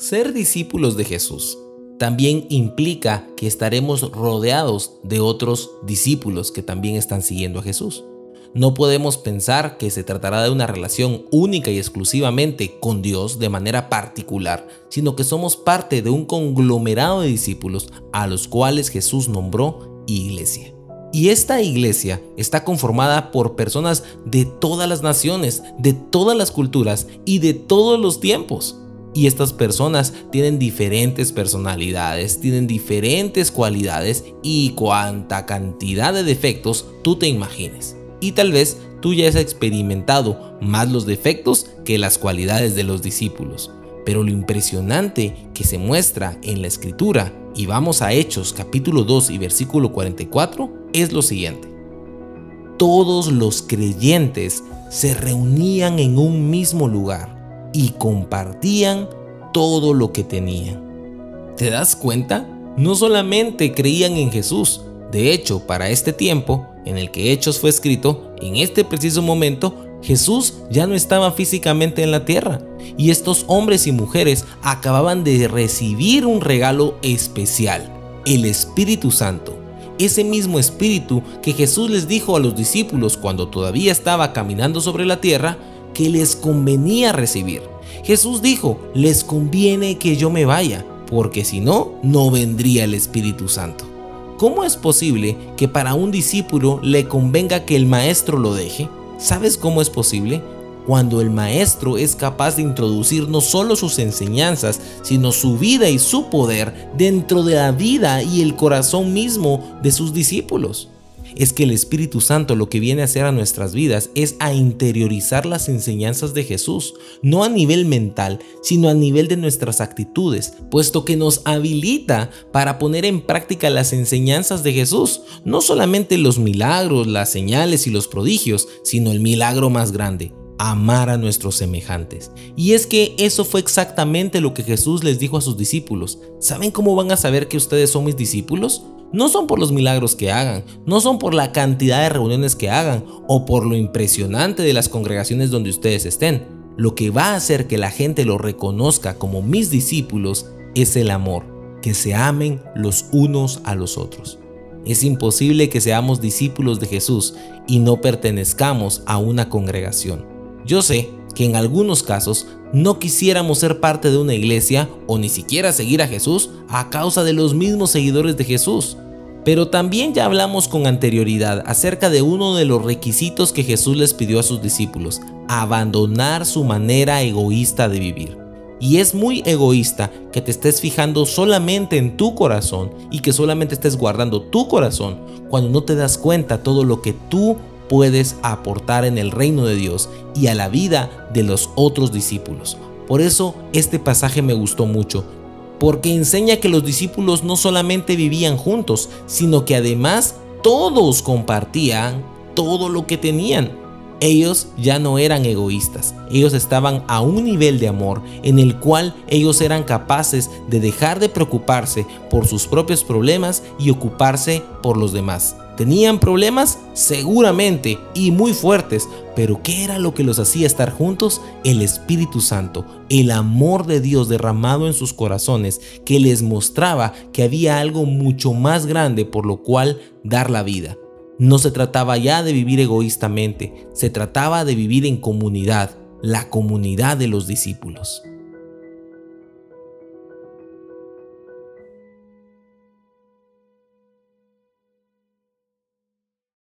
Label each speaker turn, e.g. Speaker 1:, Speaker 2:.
Speaker 1: Ser discípulos de Jesús también implica que estaremos rodeados de otros discípulos que también están siguiendo a Jesús. No podemos pensar que se tratará de una relación única y exclusivamente con Dios de manera particular, sino que somos parte de un conglomerado de discípulos a los cuales Jesús nombró iglesia. Y esta iglesia está conformada por personas de todas las naciones, de todas las culturas y de todos los tiempos. Y estas personas tienen diferentes personalidades, tienen diferentes cualidades y cuánta cantidad de defectos tú te imagines. Y tal vez tú ya has experimentado más los defectos que las cualidades de los discípulos. Pero lo impresionante que se muestra en la escritura, y vamos a Hechos capítulo 2 y versículo 44, es lo siguiente. Todos los creyentes se reunían en un mismo lugar y compartían todo lo que tenían. ¿Te das cuenta? No solamente creían en Jesús, de hecho, para este tiempo en el que Hechos fue escrito, en este preciso momento, Jesús ya no estaba físicamente en la tierra y estos hombres y mujeres acababan de recibir un regalo especial, el Espíritu Santo. Ese mismo Espíritu que Jesús les dijo a los discípulos cuando todavía estaba caminando sobre la tierra, que les convenía recibir. Jesús dijo, les conviene que yo me vaya, porque si no, no vendría el Espíritu Santo. ¿Cómo es posible que para un discípulo le convenga que el maestro lo deje? ¿Sabes cómo es posible? Cuando el maestro es capaz de introducir no solo sus enseñanzas, sino su vida y su poder dentro de la vida y el corazón mismo de sus discípulos es que el Espíritu Santo lo que viene a hacer a nuestras vidas es a interiorizar las enseñanzas de Jesús, no a nivel mental, sino a nivel de nuestras actitudes, puesto que nos habilita para poner en práctica las enseñanzas de Jesús, no solamente los milagros, las señales y los prodigios, sino el milagro más grande, amar a nuestros semejantes. Y es que eso fue exactamente lo que Jesús les dijo a sus discípulos. ¿Saben cómo van a saber que ustedes son mis discípulos? No son por los milagros que hagan, no son por la cantidad de reuniones que hagan o por lo impresionante de las congregaciones donde ustedes estén. Lo que va a hacer que la gente lo reconozca como mis discípulos es el amor, que se amen los unos a los otros. Es imposible que seamos discípulos de Jesús y no pertenezcamos a una congregación. Yo sé que en algunos casos no quisiéramos ser parte de una iglesia o ni siquiera seguir a Jesús a causa de los mismos seguidores de Jesús. Pero también ya hablamos con anterioridad acerca de uno de los requisitos que Jesús les pidió a sus discípulos, abandonar su manera egoísta de vivir. Y es muy egoísta que te estés fijando solamente en tu corazón y que solamente estés guardando tu corazón cuando no te das cuenta todo lo que tú puedes aportar en el reino de Dios y a la vida de los otros discípulos. Por eso este pasaje me gustó mucho, porque enseña que los discípulos no solamente vivían juntos, sino que además todos compartían todo lo que tenían. Ellos ya no eran egoístas, ellos estaban a un nivel de amor en el cual ellos eran capaces de dejar de preocuparse por sus propios problemas y ocuparse por los demás. ¿Tenían problemas? Seguramente, y muy fuertes, pero ¿qué era lo que los hacía estar juntos? El Espíritu Santo, el amor de Dios derramado en sus corazones, que les mostraba que había algo mucho más grande por lo cual dar la vida. No se trataba ya de vivir egoístamente, se trataba de vivir en comunidad, la comunidad de los discípulos.